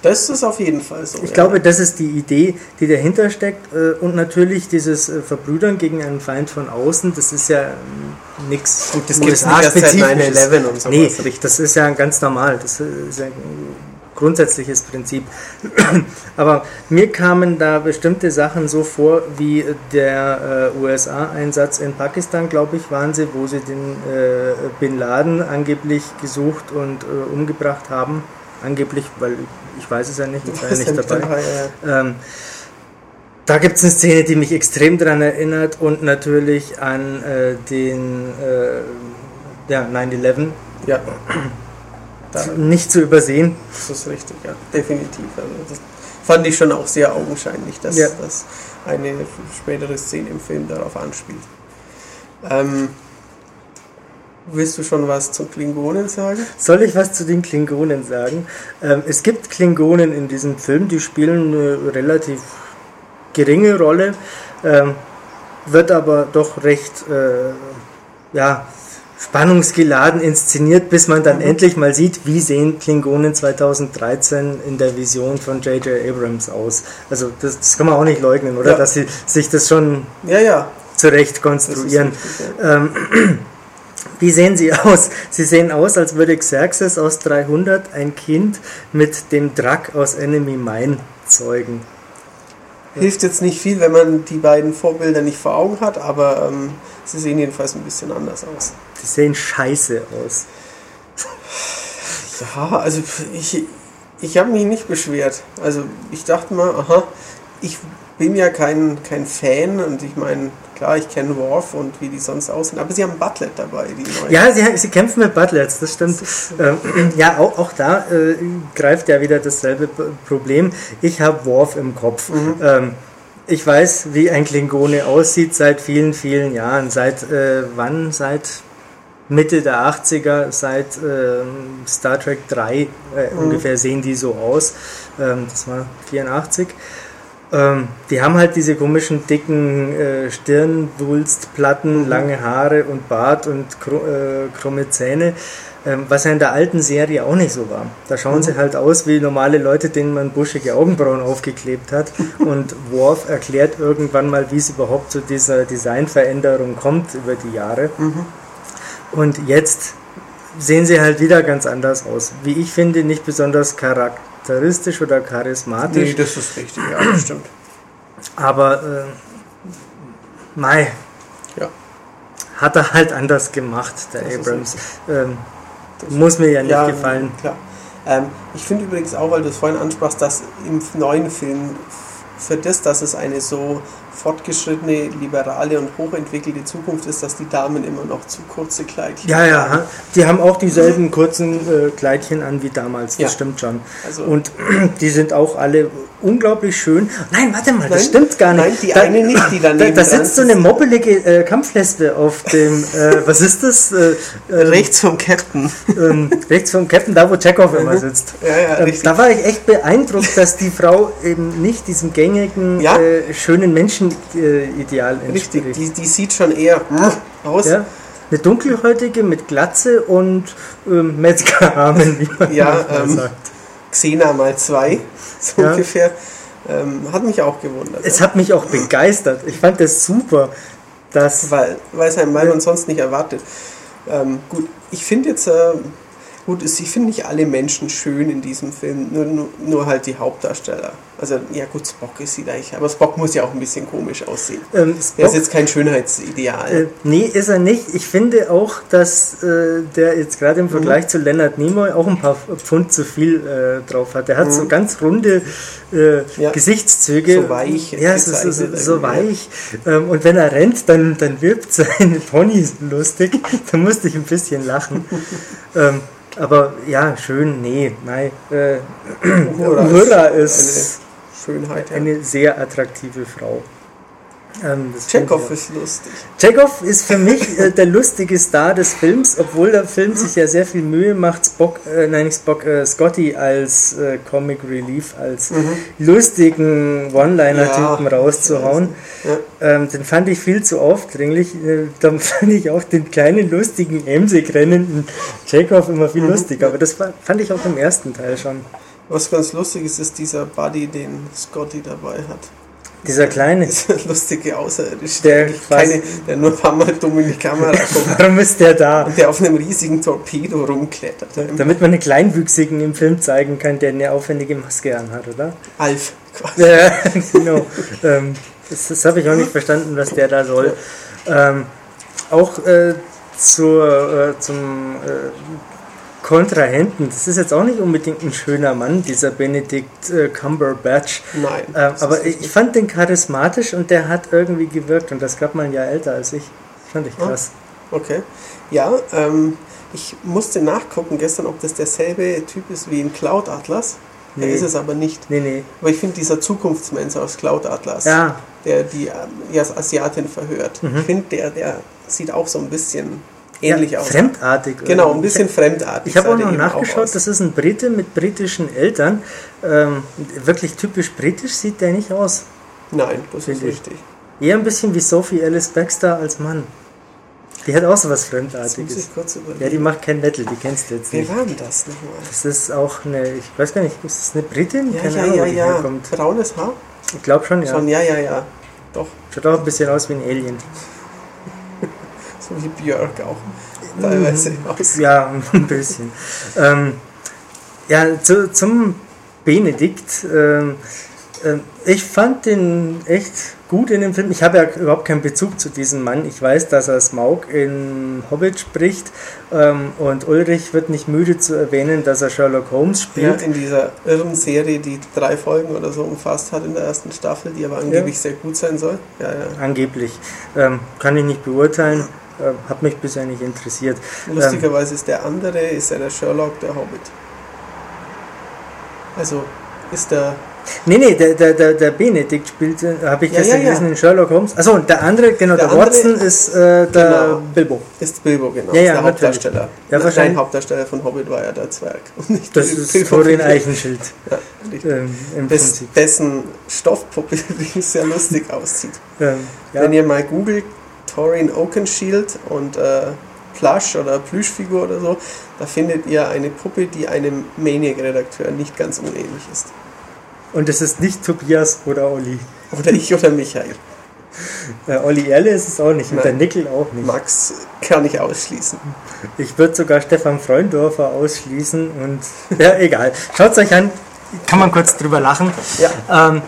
[SPEAKER 1] Das ist auf jeden Fall so.
[SPEAKER 2] Ich ja. glaube, das ist die Idee, die dahinter steckt. Äh, und natürlich dieses äh, Verbrüdern gegen einen Feind von außen, das ist ja ähm, nichts.
[SPEAKER 1] Das gibt es nicht erst seit 9-11
[SPEAKER 2] und so. Nee, das ist ja ganz normal. Das ist ja grundsätzliches Prinzip. Aber mir kamen da bestimmte Sachen so vor, wie der äh, USA-Einsatz in Pakistan, glaube ich, waren sie, wo sie den äh, Bin Laden angeblich gesucht und äh, umgebracht haben angeblich, weil ich weiß es ja nicht, ich war ja nicht dabei. dabei ja. Ähm, da gibt es eine Szene, die mich extrem daran erinnert und natürlich an äh, den äh, ja, 9-11.
[SPEAKER 1] Ja.
[SPEAKER 2] Nicht zu übersehen.
[SPEAKER 1] Das ist richtig, ja, definitiv. Also das, fand ich schon auch sehr augenscheinlich, dass,
[SPEAKER 2] Ja.
[SPEAKER 1] dass eine spätere Szene im Film darauf anspielt. Ähm, willst du schon was zu Klingonen sagen?
[SPEAKER 2] Soll ich was zu den Klingonen sagen? Ähm, es gibt Klingonen in diesem Film, die spielen eine relativ geringe Rolle, ähm, wird aber doch recht äh, ja, spannungsgeladen inszeniert, bis man dann endlich mal sieht, wie sehen Klingonen 2013 in der Vision von J.J. Abrams aus. Also das, das kann man auch nicht leugnen, oder?
[SPEAKER 1] Ja.
[SPEAKER 2] Dass sie sich das schon
[SPEAKER 1] Ja, ja.
[SPEAKER 2] zurecht konstruieren.
[SPEAKER 1] richtig.
[SPEAKER 2] Ähm, wie sehen sie aus? Sie sehen aus, als würde Xerxes aus 300 ein Kind mit dem Drack aus Enemy Mine zeugen.
[SPEAKER 1] Hilft jetzt nicht viel, wenn man die beiden Vorbilder nicht vor Augen hat, aber ähm, sie sehen jedenfalls ein bisschen anders aus.
[SPEAKER 2] Die sehen scheiße aus.
[SPEAKER 1] Ja, also ich, ich habe mich nicht beschwert. Also ich dachte mal, aha, ich bin ja kein, kein Fan und ich meine, klar, ich kenne Worf und wie die sonst aussehen, aber sie haben Butlet dabei, die neuen.
[SPEAKER 2] Ja, sie, sie kämpfen mit Butlets, das stimmt. Ähm, ja, auch, auch da äh, greift ja wieder dasselbe Problem. Ich habe Worf im Kopf. Ähm, ich weiß, wie ein Klingone aussieht seit vielen, vielen Jahren. Seit äh, wann? Seit Mitte der 80er, seit ähm, Star Trek 3 äh, ungefähr sehen die so aus. Ähm, das war 84. Ähm, die haben halt diese komischen dicken äh, Stirnwulstplatten, lange Haare und Bart und kru äh, krumme Zähne, ähm, was ja in der alten Serie auch nicht so war. Da schauen sie halt aus wie normale Leute, denen man buschige Augenbrauen aufgeklebt hat. Und Worf erklärt irgendwann mal, wie es überhaupt zu dieser Designveränderung kommt über die Jahre. Und jetzt sehen sie halt wieder ganz anders aus. Wie ich finde, nicht besonders charakteristisch oder charismatisch.
[SPEAKER 1] Nee, das ist richtig, ja, das stimmt.
[SPEAKER 2] Aber äh, Mai
[SPEAKER 1] Ja.
[SPEAKER 2] hat er halt anders gemacht, der
[SPEAKER 1] Das
[SPEAKER 2] Abrams. Ähm, muss mir ja nicht gefallen.
[SPEAKER 1] Klar. Ähm, ich finde übrigens auch, weil du es vorhin ansprachst, dass im neuen Film für das, dass es eine so fortgeschrittene, liberale und hochentwickelte Zukunft ist, dass die Damen immer noch zu kurze Kleidchen
[SPEAKER 2] Ja, ja, ha- die haben auch dieselben kurzen äh, Kleidchen an wie damals, das
[SPEAKER 1] Ja.
[SPEAKER 2] stimmt schon.
[SPEAKER 1] Also-
[SPEAKER 2] Und die sind auch alle unglaublich schön. Nein, warte mal, das
[SPEAKER 1] Nein,
[SPEAKER 2] stimmt gar nicht.
[SPEAKER 1] nein, die
[SPEAKER 2] da,
[SPEAKER 1] eine nicht, die
[SPEAKER 2] da,
[SPEAKER 1] daneben
[SPEAKER 2] da
[SPEAKER 1] dran
[SPEAKER 2] sitzt so eine moppelige äh, Kampflesbe auf dem, äh, was ist das? Äh, ähm,
[SPEAKER 1] Rechts vom Captain.
[SPEAKER 2] ähm, rechts vom Captain, da wo Chekhov immer sitzt.
[SPEAKER 1] Ja, ja,
[SPEAKER 2] Ähm,
[SPEAKER 1] richtig.
[SPEAKER 2] da war ich echt beeindruckt, dass die Frau eben nicht diesem gängigen,
[SPEAKER 1] Ja.
[SPEAKER 2] äh, schönen Menschenideal
[SPEAKER 1] Richtig,
[SPEAKER 2] entspricht.
[SPEAKER 1] die, die sieht schon eher aus.
[SPEAKER 2] Ja? Eine dunkelhäutige mit Glatze und ähm, Metzgerarmen, wie man
[SPEAKER 1] Ja, ähm,
[SPEAKER 2] sagt.
[SPEAKER 1] Xena mal zwei, so
[SPEAKER 2] Ja.
[SPEAKER 1] ungefähr. Ähm, hat mich auch gewundert.
[SPEAKER 2] Es hat mich auch begeistert. Ich fand das super, dass
[SPEAKER 1] weil, weil es einem man sonst nicht erwartet. Ähm, gut, ich finde jetzt, äh, gut, ich finde nicht alle Menschen schön in diesem Film, nur, nur, nur halt die Hauptdarsteller. Also, ja gut, Spock ist sie eigentlich, aber Spock muss ja auch ein bisschen komisch aussehen.
[SPEAKER 2] ähm,
[SPEAKER 1] Er
[SPEAKER 2] Spock
[SPEAKER 1] ist jetzt kein Schönheitsideal.
[SPEAKER 2] Äh, nee, ist er nicht. Ich finde auch, dass äh, der jetzt gerade im Vergleich
[SPEAKER 1] Mhm.
[SPEAKER 2] zu Leonard Nimoy auch ein paar Pfund zu viel äh, drauf hat. Er hat so
[SPEAKER 1] Mhm.
[SPEAKER 2] ganz runde äh,
[SPEAKER 1] Ja.
[SPEAKER 2] Gesichtszüge.
[SPEAKER 1] So weich
[SPEAKER 2] Ja, so, so, so, so weich. Ähm, und wenn er rennt, dann, dann wirbt seine Ponys lustig. da musste ich ein bisschen lachen. ähm, aber ja, schön, nee, nein. Äh,
[SPEAKER 1] Uhura ist
[SPEAKER 2] ist
[SPEAKER 1] eine Schönheit. Ja.
[SPEAKER 2] eine sehr attraktive Frau. Ähm,
[SPEAKER 1] Chekhov ist lustig.
[SPEAKER 2] Chekhov ist für mich äh, der lustige Star des Films, obwohl der Film sich ja sehr viel Mühe macht, Spock, äh, nein nicht Spock, äh, Scotty als äh, Comic Relief, als lustigen One-Liner-Typen
[SPEAKER 1] Ja,
[SPEAKER 2] rauszuhauen.
[SPEAKER 1] Ja.
[SPEAKER 2] Ähm, den fand ich viel zu aufdringlich. Äh, dann fand ich auch den kleinen lustigen Emsig rennenden Chekhov immer viel lustiger, aber das war, fand ich auch im ersten Teil schon.
[SPEAKER 1] Was ganz lustig ist, ist dieser Buddy, den Scotty dabei hat.
[SPEAKER 2] Dieser kleine.
[SPEAKER 1] Dieser lustige Außerirdische,
[SPEAKER 2] Der
[SPEAKER 1] keine, der nur ein paar Mal dumm in die Kamera kommt
[SPEAKER 2] Warum ist der da?
[SPEAKER 1] und der auf einem riesigen Torpedo rumklettert.
[SPEAKER 2] Damit man einen Kleinwüchsigen im Film zeigen kann, der eine aufwendige Maske anhat, oder?
[SPEAKER 1] Alf quasi.
[SPEAKER 2] Ja, genau. ähm, das das habe ich auch nicht verstanden, was der da soll. Ähm, auch äh, zur, äh, zum äh, Kontrahenten, das ist jetzt auch nicht unbedingt ein schöner Mann, dieser Benedict äh, Cumberbatch.
[SPEAKER 1] Nein.
[SPEAKER 2] Ähm, aber ich,
[SPEAKER 1] nicht-
[SPEAKER 2] ich fand den charismatisch und der hat irgendwie gewirkt und das gab mal ein Jahr älter als ich. Fand ich
[SPEAKER 1] Ah.
[SPEAKER 2] krass.
[SPEAKER 1] Okay. Ja, ähm, ich musste nachgucken gestern, ob das derselbe Typ ist wie in Cloud Atlas.
[SPEAKER 2] Nee.
[SPEAKER 1] Er ist es aber nicht.
[SPEAKER 2] Nee, nee.
[SPEAKER 1] Aber ich finde dieser Zukunftsmensch aus Cloud Atlas,
[SPEAKER 2] Ja,
[SPEAKER 1] der die ähm, ja, Asiatin verhört, ich finde, der, der sieht auch so ein bisschen ähnlich
[SPEAKER 2] ja,
[SPEAKER 1] aus.
[SPEAKER 2] Fremdartig.
[SPEAKER 1] Genau, ein bisschen fremdartig.
[SPEAKER 2] Ich habe auch noch nachgeschaut,
[SPEAKER 1] aus.
[SPEAKER 2] das ist ein Brite mit britischen Eltern. Ähm, wirklich typisch britisch sieht der nicht aus.
[SPEAKER 1] Nein, das ist richtig.
[SPEAKER 2] Eher ein bisschen wie Sophie Alice Baxter als Mann. Die hat auch so was
[SPEAKER 1] Jetzt muss
[SPEAKER 2] Fremdartiges.
[SPEAKER 1] ich kurz überlegen.
[SPEAKER 2] Ja, die macht kein Metal, die kennst du jetzt
[SPEAKER 1] Wer
[SPEAKER 2] nicht.
[SPEAKER 1] war denn das nochmal?
[SPEAKER 2] Das ist auch eine, ich weiß gar nicht, ist das eine Britin?
[SPEAKER 1] Ja,
[SPEAKER 2] Keine
[SPEAKER 1] ja,
[SPEAKER 2] Ahnung,
[SPEAKER 1] ja, ja.
[SPEAKER 2] herkommt.
[SPEAKER 1] Braunes Haar?
[SPEAKER 2] Ich glaube schon, ja.
[SPEAKER 1] Schon, ja, ja, ja. Doch,
[SPEAKER 2] Schaut auch ein bisschen aus wie ein Alien.
[SPEAKER 1] So wie Björk auch. Teilweise aus.
[SPEAKER 2] Ja, ein bisschen. ähm, ja, zu, zum Benedikt. Ähm, ähm, ich fand den echt gut in dem Film. Ich habe ja überhaupt keinen Bezug zu diesem Mann. Ich weiß, dass er Smaug in Hobbit spricht. Ähm, und Ulrich wird nicht müde zu erwähnen, dass er Sherlock Holmes
[SPEAKER 1] Ja,
[SPEAKER 2] spielt.
[SPEAKER 1] in dieser irren Serie, die drei Folgen oder so umfasst hat in der ersten Staffel, die aber angeblich
[SPEAKER 2] Ja.
[SPEAKER 1] sehr gut sein soll. Ja, ja.
[SPEAKER 2] Angeblich. Ähm, kann ich nicht beurteilen. Äh, hat mich bisher nicht interessiert.
[SPEAKER 1] Lustigerweise ist der andere, ist ja der Sherlock, der Hobbit. Also ist der,
[SPEAKER 2] Nee, nee, der, der, der, der Benedikt spielt, habe ich
[SPEAKER 1] Ja,
[SPEAKER 2] gestern
[SPEAKER 1] ja, ja.
[SPEAKER 2] gelesen in Sherlock Holmes. Achso, und der andere, genau, der,
[SPEAKER 1] Der andere-
[SPEAKER 2] Watson ist äh, der
[SPEAKER 1] Genau.
[SPEAKER 2] Bilbo.
[SPEAKER 1] ist Bilbo, genau.
[SPEAKER 2] Ja, ja,
[SPEAKER 1] der. Hauptdarsteller.
[SPEAKER 2] Ja, wahrscheinlich-
[SPEAKER 1] Nein, Hauptdarsteller von Hobbit war ja der Zwerg. Und nicht
[SPEAKER 2] Das ist. Florian Eichenschild
[SPEAKER 1] Ja,
[SPEAKER 2] ähm, im
[SPEAKER 1] Des,
[SPEAKER 2] Prinzip.
[SPEAKER 1] dessen Stoffpuppe übrigens sehr lustig aussieht.
[SPEAKER 2] Ähm.
[SPEAKER 1] Wenn ihr mal googelt, Torin Oakenshield und äh, Plush oder Plüschfigur oder so, da findet ihr eine Puppe, die einem Maniac-Redakteur nicht ganz unähnlich ist.
[SPEAKER 2] Und es ist nicht Tobias oder Olli.
[SPEAKER 1] Oder ich oder Michael.
[SPEAKER 2] Äh, Olli Erle ist es auch nicht und
[SPEAKER 1] Nein.
[SPEAKER 2] der Nickel auch nicht.
[SPEAKER 1] Max kann ich ausschließen.
[SPEAKER 2] Ich würde sogar Stefan Freundorfer ausschließen und ja, egal. Schaut euch an, kann man kurz drüber lachen.
[SPEAKER 1] Ja.
[SPEAKER 2] Ähm,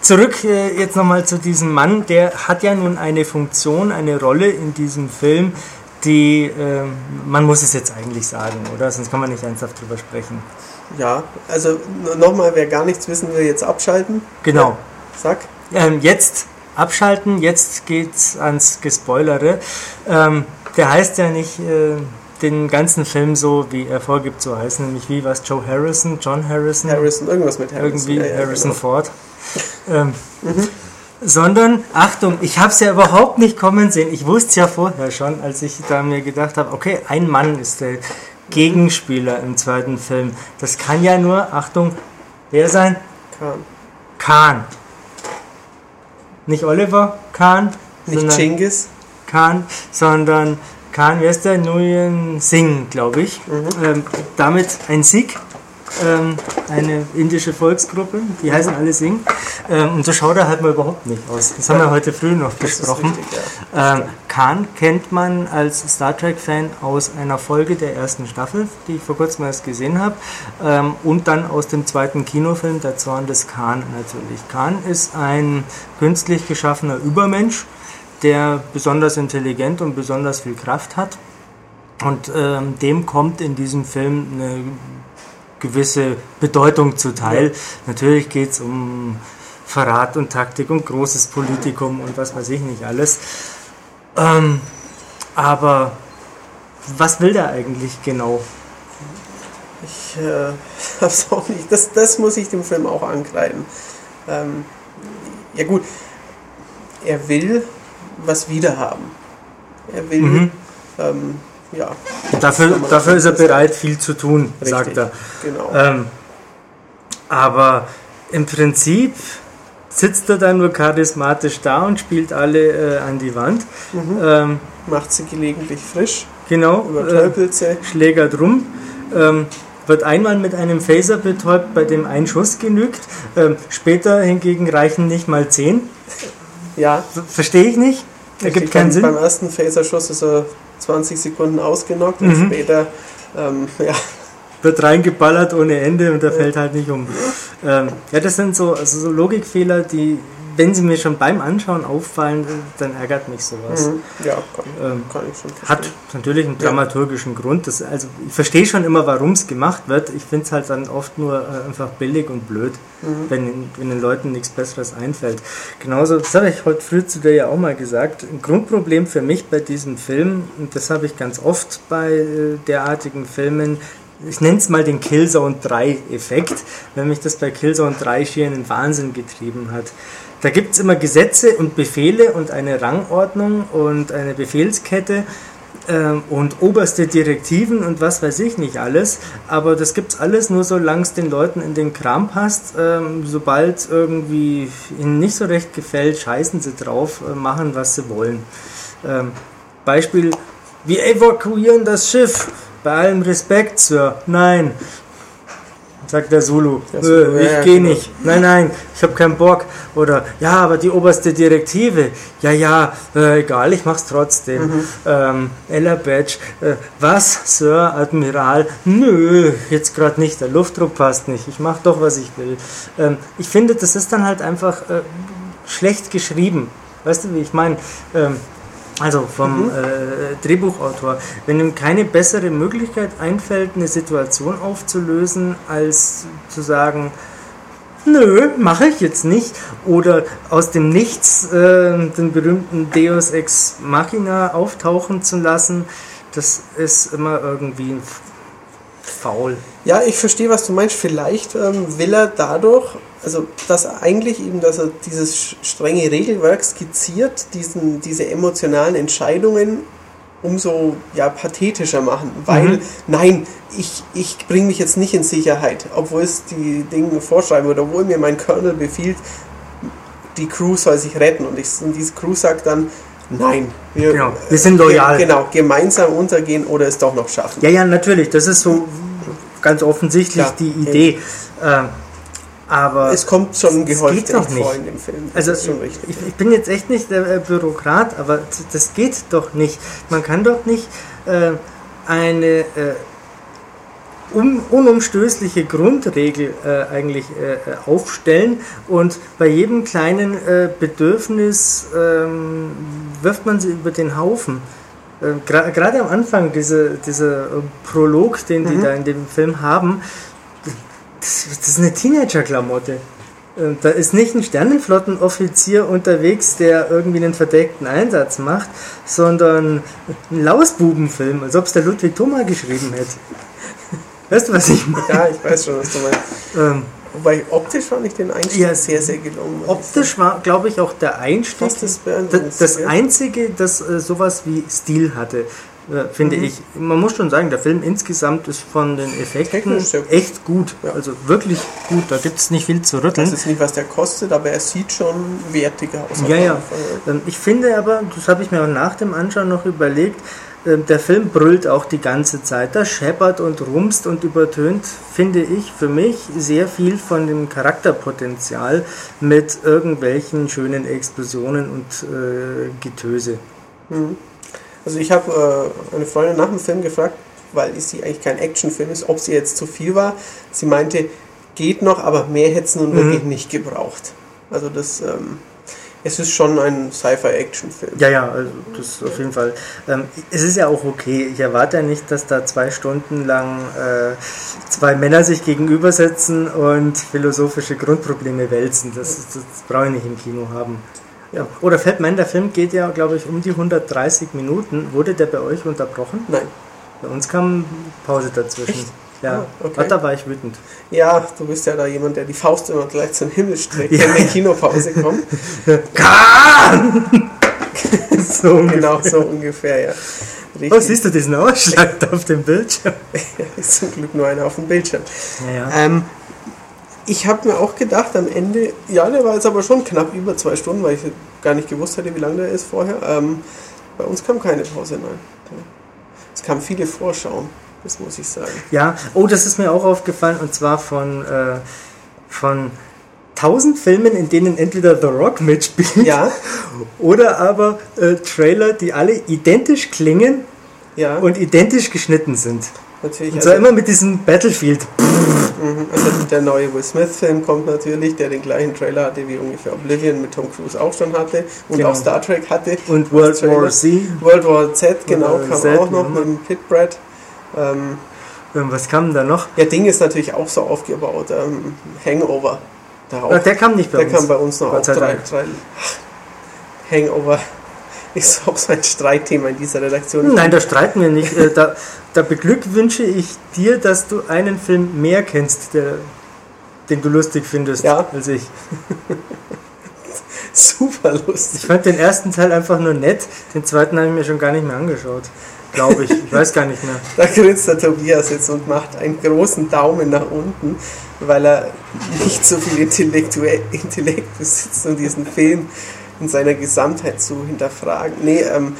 [SPEAKER 2] zurück äh, jetzt nochmal zu diesem Mann, der hat ja nun eine Funktion, eine Rolle in diesem Film, die, ähm, man muss es jetzt eigentlich sagen, oder? Sonst kann man nicht ernsthaft drüber sprechen.
[SPEAKER 1] Ja, also nochmal, wer gar nichts wissen will, jetzt abschalten.
[SPEAKER 2] Genau.
[SPEAKER 1] Sag.
[SPEAKER 2] Ähm, jetzt abschalten, jetzt geht's ans Gespoilere. Ähm, der heißt ja nicht äh, den ganzen Film so, wie er vorgibt zu heißen, nämlich wie was Joe Harrison, John Harrison,
[SPEAKER 1] Harrison, irgendwas mit Harrison.
[SPEAKER 2] irgendwie
[SPEAKER 1] Ja, ja,
[SPEAKER 2] Harrison
[SPEAKER 1] genau.
[SPEAKER 2] Ford. Ähm, Sondern, Achtung, ich habe es ja überhaupt nicht kommen sehen. Ich wusste es ja vorher schon, als ich da mir gedacht habe, okay, ein Mann ist der Gegenspieler im zweiten Film. Das kann ja nur, Achtung, wer sein?
[SPEAKER 1] Khan.
[SPEAKER 2] Khan. Nicht Oliver Kahn,
[SPEAKER 1] Nicht Chingis.
[SPEAKER 2] Khan, sondern Khan, der? Nguyen Singh, glaube ich. Ähm, damit ein Sikh, ähm, eine indische Volksgruppe, die heißen alle Singh. Ähm, und so schaut er halt mal überhaupt nicht aus. Das haben wir heute früh noch
[SPEAKER 1] Das
[SPEAKER 2] besprochen.
[SPEAKER 1] richtig, ja.
[SPEAKER 2] Ähm, Khan kennt man als Star Trek-Fan aus einer Folge der ersten Staffel, die ich vor kurzem erst gesehen habe, ähm, und dann aus dem zweiten Kinofilm, Der Zorn des Khan natürlich. Khan ist ein künstlich geschaffener Übermensch, der besonders intelligent und besonders viel Kraft hat. Und ähm, dem kommt in diesem Film eine gewisse Bedeutung zuteil. Natürlich geht es um Verrat und Taktik und großes Politikum und was weiß ich nicht alles. Ähm, aber was will der eigentlich genau?
[SPEAKER 1] Ich äh, hab's auch nicht. Das, das muss ich dem Film auch ankreiden. Ähm, ja gut, er will was wiederhaben. Er will,
[SPEAKER 2] Mhm.
[SPEAKER 1] ähm, ja.
[SPEAKER 2] Dafür, dafür ist er bereit, viel zu tun,
[SPEAKER 1] Richtig,
[SPEAKER 2] sagt er.
[SPEAKER 1] Genau.
[SPEAKER 2] Ähm, aber im Prinzip sitzt er dann nur charismatisch da und spielt alle äh, an die Wand.
[SPEAKER 1] Mhm.
[SPEAKER 2] Ähm,
[SPEAKER 1] Macht sie gelegentlich frisch,
[SPEAKER 2] genau. Äh,
[SPEAKER 1] übertölpelt sie.
[SPEAKER 2] schlägert rum. Ähm, wird einmal mit einem Phaser betäubt, bei dem ein Schuss genügt. Ähm, später hingegen reichen nicht mal zehn.
[SPEAKER 1] Ja,
[SPEAKER 2] Ver- Verstehe ich nicht. Ergibt keinen
[SPEAKER 1] beim,
[SPEAKER 2] Sinn.
[SPEAKER 1] beim ersten Phaserschuss ist er 20 Sekunden ausgenockt und
[SPEAKER 2] Mhm.
[SPEAKER 1] später, ähm, ja,
[SPEAKER 2] Wird reingeballert ohne Ende und er fällt halt nicht um. Ähm, ja, das sind so, also so Logikfehler, die, wenn sie mir schon beim Anschauen auffallen, dann ärgert mich sowas.
[SPEAKER 1] mhm, ja kann,
[SPEAKER 2] Ähm,
[SPEAKER 1] kann ich schon verstehen.
[SPEAKER 2] Hat natürlich einen dramaturgischen Grund. Das, also ich verstehe schon immer, warum es gemacht wird. Ich finde es halt dann oft nur äh, einfach billig und blöd, wenn, wenn den Leuten nichts Besseres einfällt. Genauso, das habe ich heute früh zu dir ja auch mal gesagt, ein Grundproblem für mich bei diesem Film, und das habe ich ganz oft bei äh, derartigen Filmen, ich nenne es mal den Killzone 3 Effekt, wenn mich das bei Killzone 3 schier in den Wahnsinn getrieben hat. Da gibt es immer Gesetze und Befehle und eine Rangordnung und eine Befehlskette ähm, und oberste Direktiven und was weiß ich nicht alles. Aber das gibt es alles nur, solange es den Leuten in den Kram passt. Ähm, sobald irgendwie ihnen nicht so recht gefällt, scheißen sie drauf, äh, machen was sie wollen. Ähm, Beispiel, wir evakuieren das Schiff. Bei allem Respekt, Sir. Nein. Sagt der Zulu.
[SPEAKER 1] Der Zulu,
[SPEAKER 2] äh, ich
[SPEAKER 1] ja,
[SPEAKER 2] gehe
[SPEAKER 1] genau.
[SPEAKER 2] nicht. Nein, nein, ich habe keinen Bock. Oder ja, aber die oberste Direktive. Ja, ja, äh, egal, ich mach's trotzdem.
[SPEAKER 1] Mhm.
[SPEAKER 2] Ähm, Ella Badge. Äh, was, Sir, Admiral? Nö, jetzt gerade nicht. Der Luftdruck passt nicht. Ich mach doch, was ich will. Ähm, ich finde, das ist dann halt einfach äh, schlecht geschrieben. Weißt du, wie ich meine? Ähm, also vom
[SPEAKER 1] Mhm.
[SPEAKER 2] äh, Drehbuchautor. Wenn ihm keine bessere Möglichkeit einfällt, eine Situation aufzulösen, als zu sagen, nö, mache ich jetzt nicht. Oder aus dem Nichts äh, den berühmten Deus Ex Machina auftauchen zu lassen, das ist immer irgendwie faul.
[SPEAKER 1] Ja, ich verstehe, was du meinst. Vielleicht ähm, will er dadurch, also dass eigentlich eben, dass er dieses strenge Regelwerk skizziert, diesen, diese emotionalen Entscheidungen umso ja, pathetischer machen. Weil,
[SPEAKER 2] Mhm.
[SPEAKER 1] nein, ich, ich bringe mich jetzt nicht in Sicherheit, obwohl es die Dinge vorschreiben oder obwohl mir mein Colonel befiehlt, die Crew soll sich retten. Und, ich, und diese Crew sagt dann, nein, wir,
[SPEAKER 2] Genau, wir sind loyal.
[SPEAKER 1] Ge genau, gemeinsam untergehen oder es doch noch schaffen.
[SPEAKER 2] Ja, ja, natürlich, das ist so ganz offensichtlich
[SPEAKER 1] Klar.
[SPEAKER 2] die Idee. Ähm, aber
[SPEAKER 1] Es kommt schon
[SPEAKER 2] Das
[SPEAKER 1] gehäuft
[SPEAKER 2] doch
[SPEAKER 1] echt vor
[SPEAKER 2] nicht.
[SPEAKER 1] in dem Film. Das
[SPEAKER 2] Also
[SPEAKER 1] ist schon richtig.
[SPEAKER 2] ich, ich bin jetzt echt nicht der äh, Bürokrat, aber das geht doch nicht. Man kann doch nicht äh, eine äh, un unumstößliche Grundregel äh, eigentlich äh, äh, aufstellen und bei jedem kleinen Bedürfnis ähm, wirft man sie über den Haufen. Gerade am Anfang, dieser diese äh, Prolog, den die
[SPEAKER 1] Mhm.
[SPEAKER 2] da in dem Film haben, das, das ist eine Teenager-Klamotte. Äh, Da ist nicht ein Sternenflottenoffizier unterwegs, der irgendwie einen verdeckten Einsatz macht, sondern ein Lausbubenfilm, als ob es der Ludwig Thoma geschrieben hätte. Weißt du, was ich meine?
[SPEAKER 1] Ja, ich weiß schon, was du meinst.
[SPEAKER 2] Ähm,
[SPEAKER 1] Wobei optisch fand ich den Einstieg
[SPEAKER 2] Ja,
[SPEAKER 1] sehr, sehr gelungen.
[SPEAKER 2] optisch war, glaube ich, auch der Einstieg
[SPEAKER 1] das
[SPEAKER 2] das. Einzige, das äh, sowas wie Stil hatte, äh, finde
[SPEAKER 1] Mhm.
[SPEAKER 2] ich. Man muss schon sagen, der Film insgesamt ist von den Effekten
[SPEAKER 1] gut.
[SPEAKER 2] echt gut.
[SPEAKER 1] Ja.
[SPEAKER 2] Also wirklich gut, da gibt es nicht viel zu rütteln.
[SPEAKER 1] jetzt nicht, was der kostet, aber er sieht schon wertiger aus.
[SPEAKER 2] Ja, ja.
[SPEAKER 1] Fall.
[SPEAKER 2] Ähm, Ich finde aber, das habe ich mir auch nach dem Anschauen noch überlegt, ähm, der Film brüllt auch die ganze Zeit. Da scheppert und rumst und übertönt, finde ich, für mich sehr viel von dem Charakterpotenzial mit irgendwelchen schönen Explosionen und äh, Getöse.
[SPEAKER 1] Also ich habe äh, eine Freundin nach dem Film gefragt, weil sie eigentlich kein Actionfilm ist, ob sie jetzt zu viel war. Sie meinte, geht noch, aber mehr hätte es nun
[SPEAKER 2] Mhm.
[SPEAKER 1] wirklich nicht gebraucht. Also das, ähm, es ist schon ein Sci-Fi-Action-Film.
[SPEAKER 2] Ja, ja, also das auf jeden Fall. Ähm, es ist ja auch okay. Ich erwarte ja nicht, dass da zwei Stunden lang äh, zwei Männer sich gegenübersetzen und philosophische Grundprobleme wälzen. Das, das brauche ich nicht im Kino haben. Ja. Oder fällt mir ein, der Film geht ja, glaube ich, um die 130 Minuten. Wurde der bei euch unterbrochen?
[SPEAKER 1] Nein.
[SPEAKER 2] Bei uns kam Pause dazwischen.
[SPEAKER 1] Echt?
[SPEAKER 2] Ja,
[SPEAKER 1] Ah, okay.
[SPEAKER 2] Da war ich wütend.
[SPEAKER 1] Ja, du bist ja da jemand, der die Faust immer gleich zum Himmel streckt,
[SPEAKER 2] Ja.
[SPEAKER 1] wenn eine Kinopause kommt.
[SPEAKER 2] so ungefähr.
[SPEAKER 1] genau so ungefähr, ja. Richtig.
[SPEAKER 2] Oh, siehst du diesen Ausschlag auf dem Bildschirm?
[SPEAKER 1] Ist zum Glück nur einer auf dem Bildschirm.
[SPEAKER 2] Ja, ja.
[SPEAKER 1] Ähm, ich habe mir auch gedacht, am Ende, ja, der war jetzt aber schon knapp über zwei Stunden, weil ich gar nicht gewusst hätte, wie lang der ist vorher. Ähm, bei uns kam keine Pause, nein. Es kamen viele Vorschauen, das muss ich sagen.
[SPEAKER 2] Ja, oh, das ist mir auch aufgefallen und zwar von, äh, von tausend Filmen, in denen entweder The Rock mitspielt
[SPEAKER 1] Ja,
[SPEAKER 2] oder aber äh, Trailer, die alle identisch klingen
[SPEAKER 1] ja,
[SPEAKER 2] und identisch geschnitten sind.
[SPEAKER 1] natürlich.
[SPEAKER 2] Und zwar
[SPEAKER 1] Also,
[SPEAKER 2] immer mit diesem Battlefield.
[SPEAKER 1] mhm, also der neue Will Smith-Film kommt natürlich, der den gleichen Trailer hatte wie ungefähr Oblivion mit Tom Cruise auch schon hatte und
[SPEAKER 2] Genau.
[SPEAKER 1] auch Star Trek hatte.
[SPEAKER 2] Und World. War Z.
[SPEAKER 1] World War Z, genau,
[SPEAKER 2] Oder
[SPEAKER 1] kam
[SPEAKER 2] Z,
[SPEAKER 1] auch noch
[SPEAKER 2] ja.
[SPEAKER 1] mit dem Pit Brad. Ähm,
[SPEAKER 2] Ähm, Was kam da noch?
[SPEAKER 1] ja, Ding ist natürlich auch so aufgebaut. Ähm, Hangover. Da auch
[SPEAKER 2] Ach, der kam nicht bei
[SPEAKER 1] Der
[SPEAKER 2] uns.
[SPEAKER 1] kam bei uns noch auf drei, drei Hangover. ist auch so ein Streitthema in dieser Redaktion.
[SPEAKER 2] Nein, da streiten wir nicht. Äh, Da, da beglückwünsche ich dir, dass du einen Film mehr kennst, der, den du lustig findest,
[SPEAKER 1] Ja.
[SPEAKER 2] als ich.
[SPEAKER 1] Super lustig.
[SPEAKER 2] Ich fand den ersten Teil einfach nur nett, den zweiten habe ich mir schon gar nicht mehr angeschaut. Glaube ich. Ich weiß gar nicht mehr.
[SPEAKER 1] Da grinst der Tobias jetzt und macht einen großen Daumen nach unten, weil er nicht so viel Intellektuell Intellekt besitzt, um diesen Film in seiner Gesamtheit zu hinterfragen. Nee, ähm,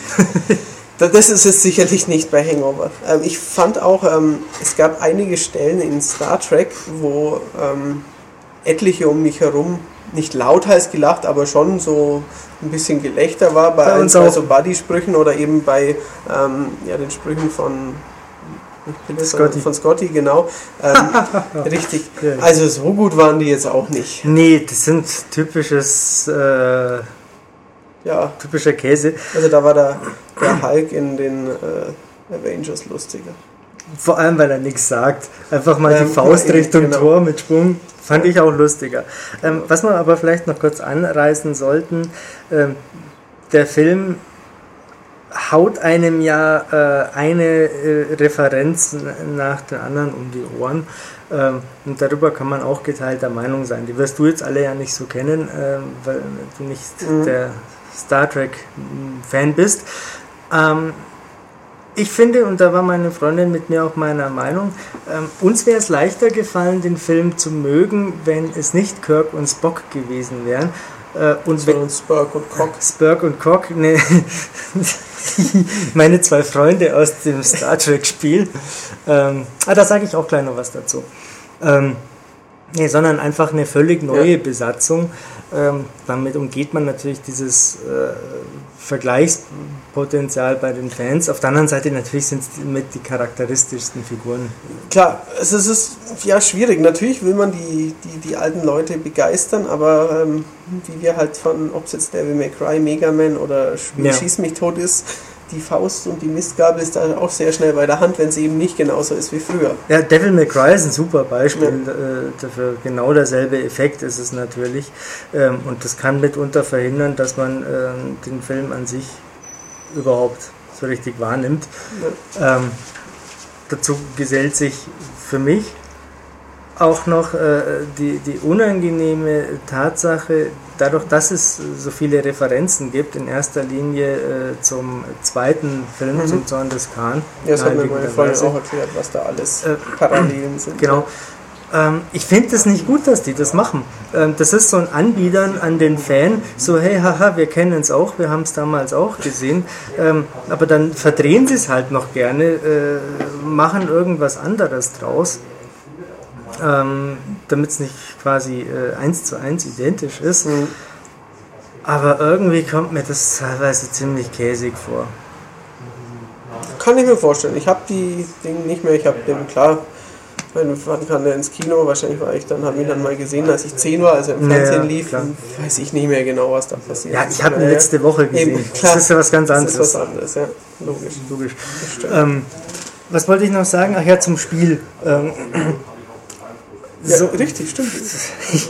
[SPEAKER 1] da- das ist es sicherlich nicht bei Hangover. Ähm, ich fand auch, ähm, es gab einige Stellen in Star Trek, wo ähm, etliche um mich herum nicht lauthals gelacht, aber schon so ein bisschen Gelächter war bei,
[SPEAKER 2] Bei uns
[SPEAKER 1] zwei
[SPEAKER 2] auch.
[SPEAKER 1] so Buddy-Sprüchen oder eben bei ähm, ja, den Sprüchen von
[SPEAKER 2] Scotty.
[SPEAKER 1] von Scotty, genau. Ähm, richtig. Also so gut waren die jetzt auch nicht.
[SPEAKER 2] Nee, das sind typisches, äh,
[SPEAKER 1] Ja,
[SPEAKER 2] typischer Käse.
[SPEAKER 1] also da war der, der Hulk in den äh, Avengers lustiger.
[SPEAKER 2] Vor allem, weil er nichts sagt. Einfach mal
[SPEAKER 1] Ähm,
[SPEAKER 2] die Faust Richtung
[SPEAKER 1] genau.
[SPEAKER 2] Tor mit Schwung. Fand ich auch lustiger. Ähm, was wir aber vielleicht noch kurz anreißen sollten, ähm, der Film haut einem ja äh, eine äh, Referenz nach der anderen um die Ohren. Ähm, und darüber kann man auch geteilter Meinung sein. Die wirst du jetzt alle ja nicht so kennen, ähm, weil du nicht
[SPEAKER 1] Mhm.
[SPEAKER 2] der Star Trek-Fan bist. Ähm, ich finde, und da war meine Freundin mit mir auch meiner Meinung, ähm, uns wäre es leichter gefallen, den Film zu mögen, wenn es nicht Kirk und Spock gewesen wären. Äh, und wenn,
[SPEAKER 1] Spurk und Cock.
[SPEAKER 2] Spurk und Cock, ne, meine zwei Freunde aus dem Star Trek-Spiel. Ähm, ah, da sage ich auch gleich noch was dazu. Ähm, nee, sondern einfach eine völlig neue
[SPEAKER 1] Ja.
[SPEAKER 2] Besatzung. Ähm, damit umgeht man natürlich dieses äh, Vergleichspotenzial bei den Fans. Auf der anderen Seite natürlich sind es mit die charakteristischsten Figuren.
[SPEAKER 1] Klar, es ist, ja schwierig. Natürlich will man die, die, die alten Leute begeistern, aber ähm, wie wir halt von, ob es jetzt Devil May Cry, Mega Man oder Spiel
[SPEAKER 2] Ja.
[SPEAKER 1] Schieß mich tot ist, die Faust und die Mistgabel ist da auch sehr schnell bei der Hand, wenn sie eben nicht genauso ist wie früher.
[SPEAKER 2] Ja, Devil May Cry ist ein super Beispiel äh, dafür. Genau derselbe Effekt ist es natürlich. Ähm, und das kann mitunter verhindern, dass man ähm, den Film an sich überhaupt so richtig wahrnimmt. Ähm, dazu gesellt sich für mich auch noch äh, die, die unangenehme Tatsache, dadurch, dass es so viele Referenzen gibt, in erster Linie äh, zum zweiten Film,
[SPEAKER 1] Mhm.
[SPEAKER 2] zum Zorn des Khan.
[SPEAKER 1] Ja, das hat mir meine Freundin auch erklärt, was da alles
[SPEAKER 2] Äh,
[SPEAKER 1] Parallelen sind.
[SPEAKER 2] Genau. Ähm, ich finde es nicht gut, dass die das machen. Ähm, das ist so ein Anbiedern an den Fan, so hey, haha, wir kennen es auch, wir haben es damals auch gesehen, ähm, aber dann verdrehen sie es halt noch gerne, äh, machen irgendwas anderes draus, ähm, damit es nicht quasi äh, eins zu eins identisch ist.
[SPEAKER 1] Mhm.
[SPEAKER 2] Aber irgendwie kommt mir das teilweise ziemlich käsig vor.
[SPEAKER 1] Kann ich mir vorstellen. Ich habe die Dinge nicht mehr. Ich habe den, klar, meine wann kam der ins Kino? Wahrscheinlich war ich dann, habe ihn dann mal gesehen, als ich 10 war, als er im
[SPEAKER 2] Ja,
[SPEAKER 1] Fernsehen
[SPEAKER 2] ja,
[SPEAKER 1] lief.
[SPEAKER 2] klar.
[SPEAKER 1] Weiß ich nicht mehr genau, was da passiert
[SPEAKER 2] Ja,
[SPEAKER 1] ist.
[SPEAKER 2] ich habe ihn letzte Woche gesehen.
[SPEAKER 1] Eben, klar.
[SPEAKER 2] das ist ja was ganz
[SPEAKER 1] Das
[SPEAKER 2] anderes.
[SPEAKER 1] ist was anderes, ja. Logisch.
[SPEAKER 2] Logisch.
[SPEAKER 1] Das.
[SPEAKER 2] Ähm, was wollte ich noch sagen? Ach ja, zum Spiel. Ähm,
[SPEAKER 1] Ja,
[SPEAKER 2] so,
[SPEAKER 1] richtig, stimmt.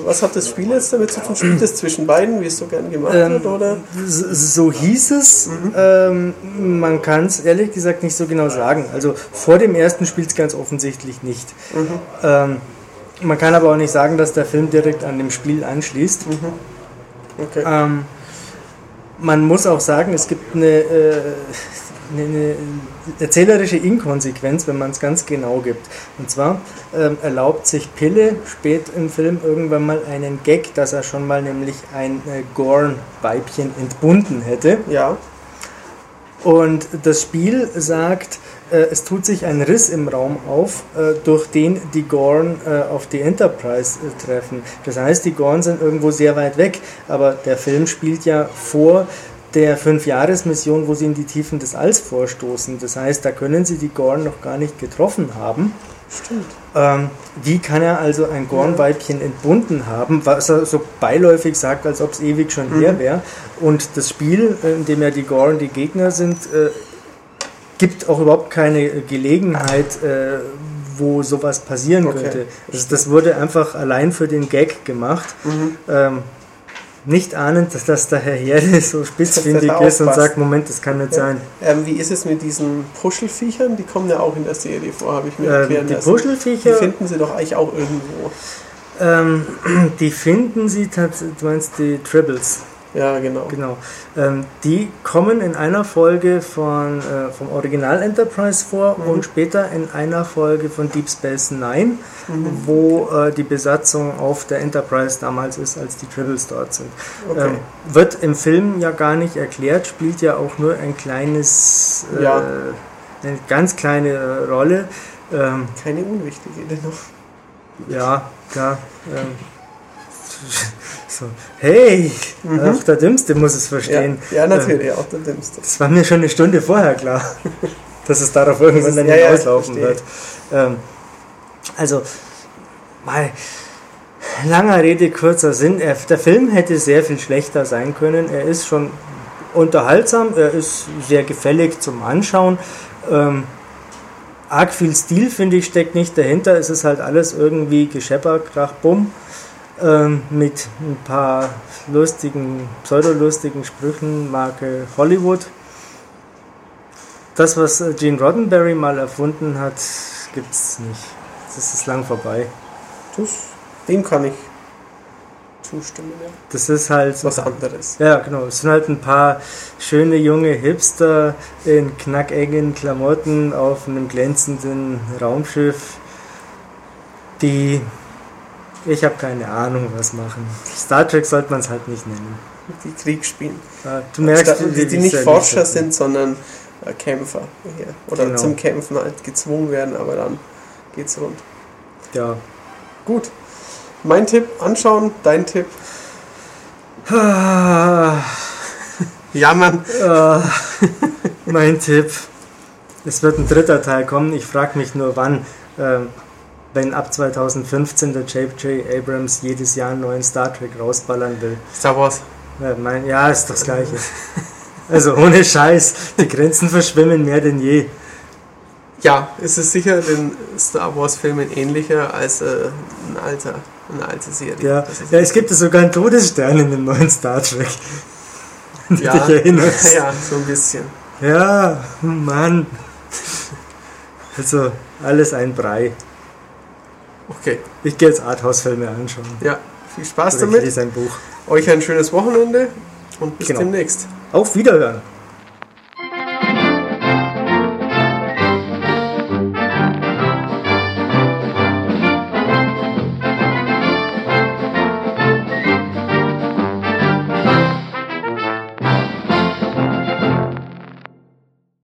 [SPEAKER 1] Was hat das Spiel jetzt damit zu tun? Spielt es zwischen beiden, wie es so gern gemacht
[SPEAKER 2] Ähm,
[SPEAKER 1] wird, oder?
[SPEAKER 2] so hieß es. Ähm, man kann es ehrlich gesagt nicht so genau sagen. Also vor dem ersten spielt es ganz offensichtlich nicht. Ähm, man kann aber auch nicht sagen, dass der Film direkt an dem Spiel anschließt.
[SPEAKER 1] Okay.
[SPEAKER 2] Ähm, man muss auch sagen, es gibt eine, äh, eine, eine erzählerische Inkonsequenz, wenn man es ganz genau gibt. Und zwar ähm, erlaubt sich Pille spät im Film irgendwann mal einen Gag, dass er schon mal nämlich ein äh, Gorn-Weibchen entbunden hätte.
[SPEAKER 1] Ja,
[SPEAKER 2] Und das Spiel sagt, äh, es tut sich ein Riss im Raum auf, äh, durch den die Gorn äh, auf die Enterprise äh, treffen. Das heißt, die Gorn sind irgendwo sehr weit weg, aber der Film spielt ja vor der Fünfjahresmission, wo sie in die Tiefen des Alls vorstoßen. Das heißt, da können sie die Gorn noch gar nicht getroffen haben.
[SPEAKER 1] stimmt.
[SPEAKER 2] Ähm, wie kann er also ein Gornweibchen entbunden haben, was er so beiläufig sagt, als ob es ewig schon her wäre? Und das Spiel, äh, in dem ja die Gorn die Gegner sind, äh, gibt auch überhaupt keine Gelegenheit, äh, wo sowas passieren
[SPEAKER 1] Okay.
[SPEAKER 2] könnte. Also das wurde einfach allein für den Gag gemacht.
[SPEAKER 1] Mhm.
[SPEAKER 2] Ähm, nicht ahnend, dass das der Herr Herde so spitzfindig ist und sagt, Moment, das kann nicht
[SPEAKER 1] Ja.
[SPEAKER 2] sein.
[SPEAKER 1] Ähm, wie ist es mit diesen Puschelviechern? Die kommen ja auch in der Serie vor, habe ich mir
[SPEAKER 2] Ähm,
[SPEAKER 1] erklären
[SPEAKER 2] die
[SPEAKER 1] lassen. Die
[SPEAKER 2] Puschelviecher,
[SPEAKER 1] finden sie doch eigentlich auch irgendwo.
[SPEAKER 2] ähm, die finden Sie tatsächlich, du meinst die Tribbles.
[SPEAKER 1] Ja, genau.
[SPEAKER 2] Genau. Ähm, die kommen in einer Folge von, äh, vom Original Enterprise vor
[SPEAKER 1] Mhm.
[SPEAKER 2] und später in einer Folge von Deep Space Nine,
[SPEAKER 1] Mhm.
[SPEAKER 2] wo äh, die Besatzung auf der Enterprise damals ist, als die Tribbles dort sind.
[SPEAKER 1] Okay.
[SPEAKER 2] Ähm, wird im Film ja gar nicht erklärt, spielt ja auch nur ein kleines, äh,
[SPEAKER 1] Ja.
[SPEAKER 2] eine ganz kleine Rolle. Ähm,
[SPEAKER 1] Keine unwichtige dennoch.
[SPEAKER 2] ja, klar. Ähm, so, hey,
[SPEAKER 1] Mhm.
[SPEAKER 2] auch der Dümmste muss es
[SPEAKER 1] Ja,
[SPEAKER 2] verstehen.
[SPEAKER 1] ja, natürlich, auch der Dümmste.
[SPEAKER 2] Das war mir schon eine Stunde vorher klar, dass es darauf irgendwann dann
[SPEAKER 1] ja, ja, verstehe.
[SPEAKER 2] wird. Ähm, also, mal, langer Rede, kurzer Sinn. Er, der Film hätte sehr viel schlechter sein können. Er ist schon unterhaltsam, er ist sehr gefällig zum Anschauen. Ähm, arg viel Stil, finde ich, steckt nicht dahinter. Es ist halt alles irgendwie Geschepper, Krach, Bumm. Ähm, mit ein paar lustigen, pseudolustigen Sprüchen, Marke Hollywood. Das, was äh, Gene Roddenberry mal erfunden hat, gibt's nicht. Das ist lang vorbei.
[SPEAKER 1] Das, dem kann ich zustimmen, ja.
[SPEAKER 2] Das ist halt
[SPEAKER 1] Was anderes.
[SPEAKER 2] Ja, genau. Es sind halt ein paar schöne junge Hipster in knackengen Klamotten auf einem glänzenden Raumschiff, die ich habe keine Ahnung was machen. Star Trek sollte man es halt nicht nennen.
[SPEAKER 1] Die Krieg spielen.
[SPEAKER 2] Ja, Du merkst, wie-
[SPEAKER 1] die, die
[SPEAKER 2] ich
[SPEAKER 1] nicht Forscher
[SPEAKER 2] lieb
[SPEAKER 1] sind, sondern äh, Kämpfer. Ja. Oder
[SPEAKER 2] Genau.
[SPEAKER 1] zum Kämpfen halt gezwungen werden, aber dann geht's rund.
[SPEAKER 2] Ja.
[SPEAKER 1] Gut. Mein Tipp, anschauen, dein Tipp.
[SPEAKER 2] Ah,
[SPEAKER 1] Ja, Mann.
[SPEAKER 2] äh, mein Tipp. Es wird ein dritter Teil kommen. Ich frage mich nur, wann. Ähm, wenn ab 2015 der J.J. Abrams jedes Jahr einen neuen Star Trek rausballern will.
[SPEAKER 1] Star Wars.
[SPEAKER 2] Ja, mein, ja, ist doch das Gleiche. Also ohne Scheiß, die Grenzen verschwimmen mehr denn je.
[SPEAKER 1] Ja, es ist sicher den Star Wars Filmen ähnlicher als äh, ein alter, eine alte Serie.
[SPEAKER 2] Ja, ja, es gibt sogar einen Todesstern in dem neuen Star Trek.
[SPEAKER 1] Ja, ja, so ein bisschen.
[SPEAKER 2] Ja, Mann. Also, alles ein Brei.
[SPEAKER 1] Okay,
[SPEAKER 2] Ich gehe jetzt Arthouse-Filme anschauen.
[SPEAKER 1] ja, viel Spaß
[SPEAKER 2] Oder ich
[SPEAKER 1] damit.
[SPEAKER 2] lese ein Buch.
[SPEAKER 1] Euch ein schönes Wochenende und bis
[SPEAKER 2] Genau.
[SPEAKER 1] demnächst.
[SPEAKER 2] Auf Wiederhören.